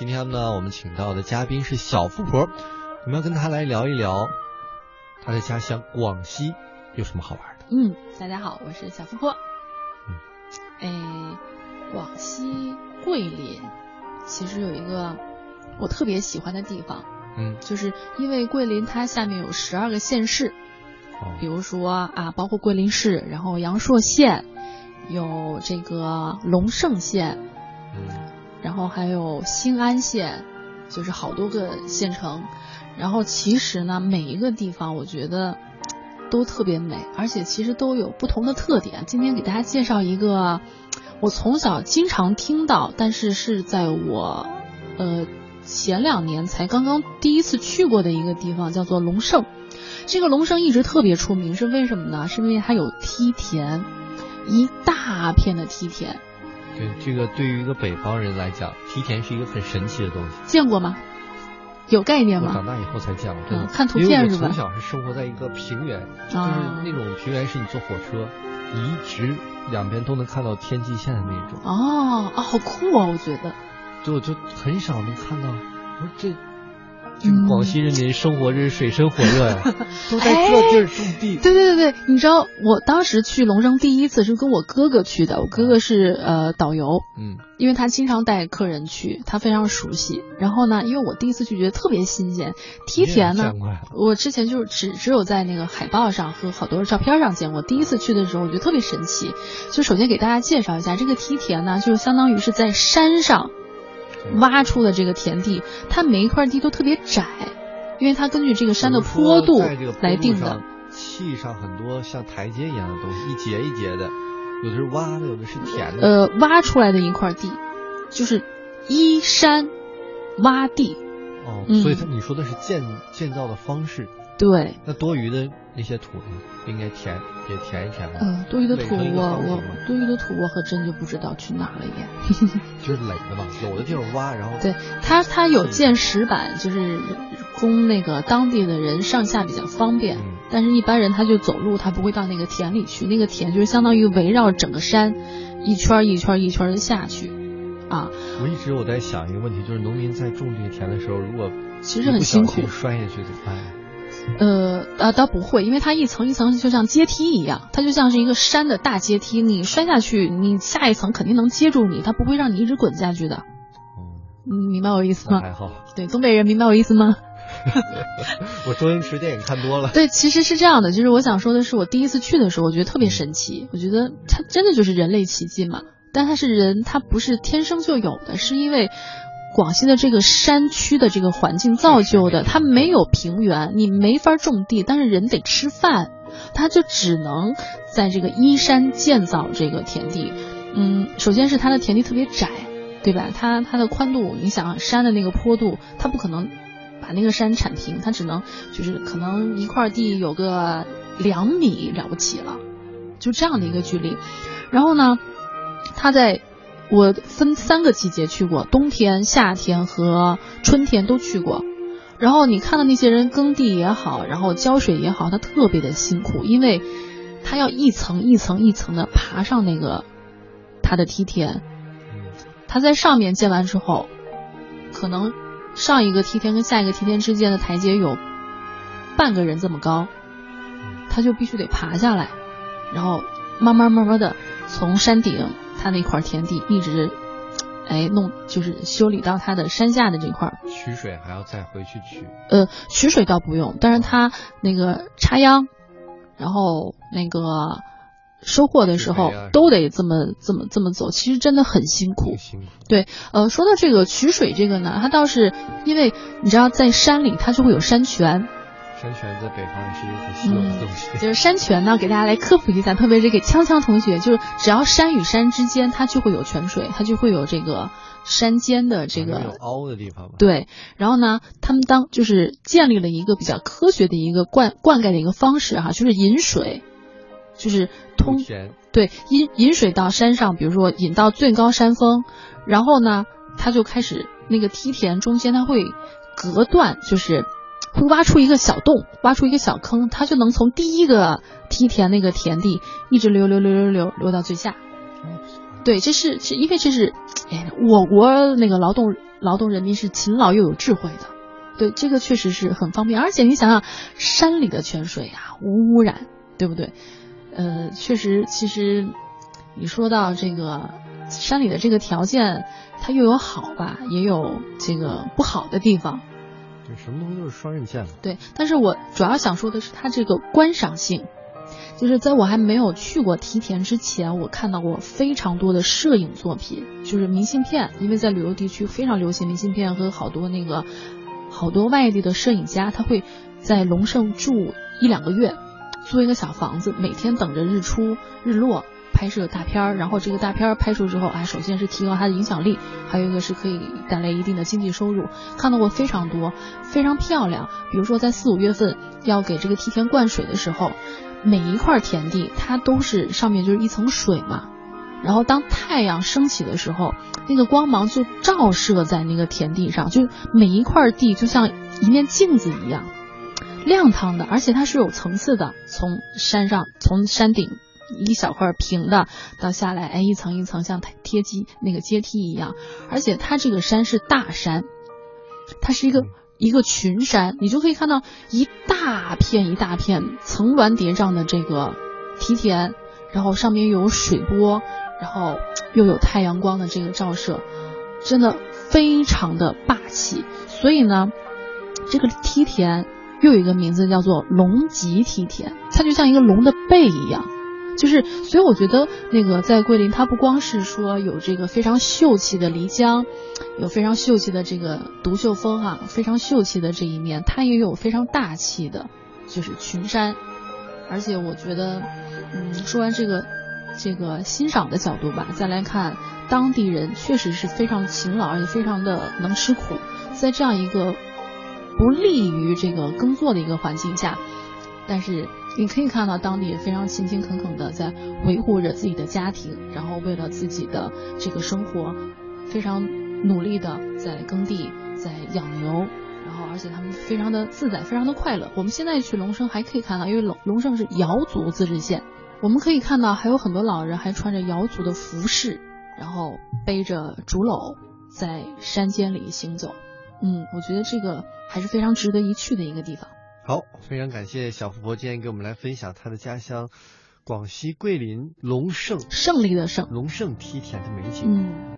今天呢，我们请到的嘉宾是小富婆，我们要跟她来聊一聊她的家乡广西有什么好玩的。嗯，大家好，我是小富婆。嗯，哎，广西桂林其实有一个我特别喜欢的地方，嗯，就是因为桂林它下面有十二个县市，哦。比如说啊，包括桂林市，然后阳朔县，有这个龙胜县，嗯然后还有兴安县，就是好多个县城。然后其实呢，每一个地方我觉得都特别美，而且其实都有不同的特点。今天给大家介绍一个我从小经常听到，但是是在我呃前两年才刚刚第一次去过的一个地方，叫做龙胜。这个龙胜一直特别出名，是为什么呢？是因为它有梯田，一大片的梯田。对，这个对于一个北方人来讲，梯田是一个很神奇的东西。见过吗？有概念吗？我长大以后才见过，真的。嗯看图片是吧从小是生活在一个平原，就是啊那种平原是你坐火车，你一直两边都能看到天际线的那种，哦啊，好酷啊！我觉得，就就很少能看到。我说这。这嗯个广西人民生活真是水深火热呀，都在哎这地儿种地。对对对对，你知道我当时去龙胜第一次是跟我哥哥去的，我哥哥是呃导游，嗯因为他经常带客人去，他非常熟悉。然后呢，因为我第一次去觉得特别新鲜，梯田呢我之前就是只只有在那个海报上和好多照片上见过。第一次去的时候，我觉得特别神奇。就首先给大家介绍一下，这个梯田呢，就是相当于是在山上挖出的这个田地，它每一块地都特别窄，因为它根据这个山的坡度来定的。砌上很多像台阶一样的东西，一节一节的，有的是挖的，有的是填的。呃，挖出来的一块地，就是依山挖地。哦，嗯所以它你说的是建建造的方式，对，那多余的那些土呢，应该填也填一填吧？嗯、多余的土我我多余的土我可真就不知道去哪儿了也。就是垒的嘛，有的地方挖，然后对它，它有建石板，就是供那个当地的人上下比较方便。嗯但是，一般人他就走路，他不会到那个田里去。那个田就是相当于围绕整个山，一圈一圈一圈的下去，啊，我一直我在想一个问题，就是农民在种这个田的时候，如果其实很辛苦摔下去怎么办呀？呃啊，倒不会，因为它一层一层就像阶梯一样，它就像是一个山的大阶梯，你摔下去，你下一层肯定能接住你，它不会让你一直滚下去的。哦，嗯，明白我意思吗？还好。对，东北人明白我意思吗？我周星驰电影看多了。对，其实是这样的，就是我想说的是，我第一次去的时候，我觉得特别神奇，我觉得它真的就是人类奇迹嘛。但它是人，它不是天生就有的，是因为广西的这个山区的这个环境造就的，它没有平原，你没法种地，但是人得吃饭，它就只能在这个依山建造这个田地。嗯，首先是它的田地特别窄，对吧？它它的宽度，你想山的那个坡度，它不可能把那个山铲平，它只能就是可能一块地有个两米了不起了，就这样的一个距离。然后呢，它在我分三个季节去过，冬天、夏天和春天都去过。然后你看到那些人耕地也好，然后浇水也好，他特别的辛苦，因为他要一层一层一层的爬上那个他的梯田。他在上面建完之后，可能上一个梯田跟下一个梯田之间的台阶有半个人这么高，他就必须得爬下来，然后慢慢慢慢的从山顶他那块田地一直，哎弄就是修理到他的山下的这块。取水还要再回去取。呃，取水倒不用，但是他那个插秧，然后那个收获的时候啊都得这么这么这么走，其实真的很辛苦挺。辛苦。呃，说到这个取水这个呢，它倒是因为你知道在山里它就会有山泉，山泉在北方也是一个很稀有的东西。就是山泉呢，给大家来科普一下，特别是给锵锵同学，就是只要山与山之间它就会有泉水，它就会有这个山间的这个有凹的地方吧。对，然后呢，他们当就是建立了一个比较科学的一个灌灌溉的一个方式哈、就是引水，就是通对引引水到山上，比如说引到最高山峰，然后呢，它就开始那个梯田中间它会隔断，就是会挖出一个小洞，挖出一个小坑，它就能从第一个梯田那个田地一直流流流流流流到最下。对，这是是因为这是，哎，我国那个劳动劳动人民是勤劳又有智慧的。对，这个确实是很方便。而且你想想，山里的泉水呀，无污染，对不对？呃，确实，其实你说到这个山里的这个条件，它又有好吧，也有这个不好的地方。对，什么东西都是双刃剑嘛。对，但是我主要想说的是它这个观赏性，就是在我还没有去过梯田之前，我看到过非常多的摄影作品，就是明信片，因为在旅游地区非常流行明信片和好多那个好多外地的摄影家，他会在龙胜住一两个月。租一个小房子，每天等着日出日落拍摄大片儿，然后这个大片儿拍出之后，哎，首先是提高它的影响力，还有一个是可以带来一定的经济收入。看到过非常多，非常漂亮。比如说在四五月份要给这个梯田灌水的时候，每一块田地它都是上面就是一层水嘛，然后当太阳升起的时候，那个光芒就照射在那个田地上，就每一块地就像一面镜子一样。亮堂的，而且它是有层次的，从山上从山顶一小块平的到下来，哎，一层一层像贴机那个阶梯一样，而且它这个山是大山，它是一个一个群山，你就可以看到一大片一大片层峦叠嶂的这个梯田，然后上面有水波，然后 又有太阳光的这个照射，真的非常的霸气。所以呢，这个梯田。又有一个名字叫做龙脊梯田，它就像一个龙的背一样，就是所以我觉得那个在桂林，它不光是说有这个非常秀气的漓江，有非常秀气的这个独秀峰哈，非常秀气的这一面，它也有非常大气的，就是群山。而且我觉得，嗯，说完这个这个欣赏的角度吧，再来看当地人确实是非常勤劳，而且非常的能吃苦，在这样一个。不利于这个耕作的一个环境下，但是你可以看到当地非常勤勤恳恳的在维护着自己的家庭，然后为了自己的这个生活，非常努力的在耕地，在养牛，然后而且他们非常的自在，非常的快乐。我们现在去龙胜还可以看到，因为龙龙胜是瑶族自治县，我们可以看到还有很多老人还穿着瑶族的服饰，然后背着竹篓在山间里行走。嗯，我觉得这个还是非常值得一去的一个地方。好，非常感谢小富婆今天给我们来分享她的家乡广西桂林龙胜胜利的胜龙胜梯田的美景。嗯。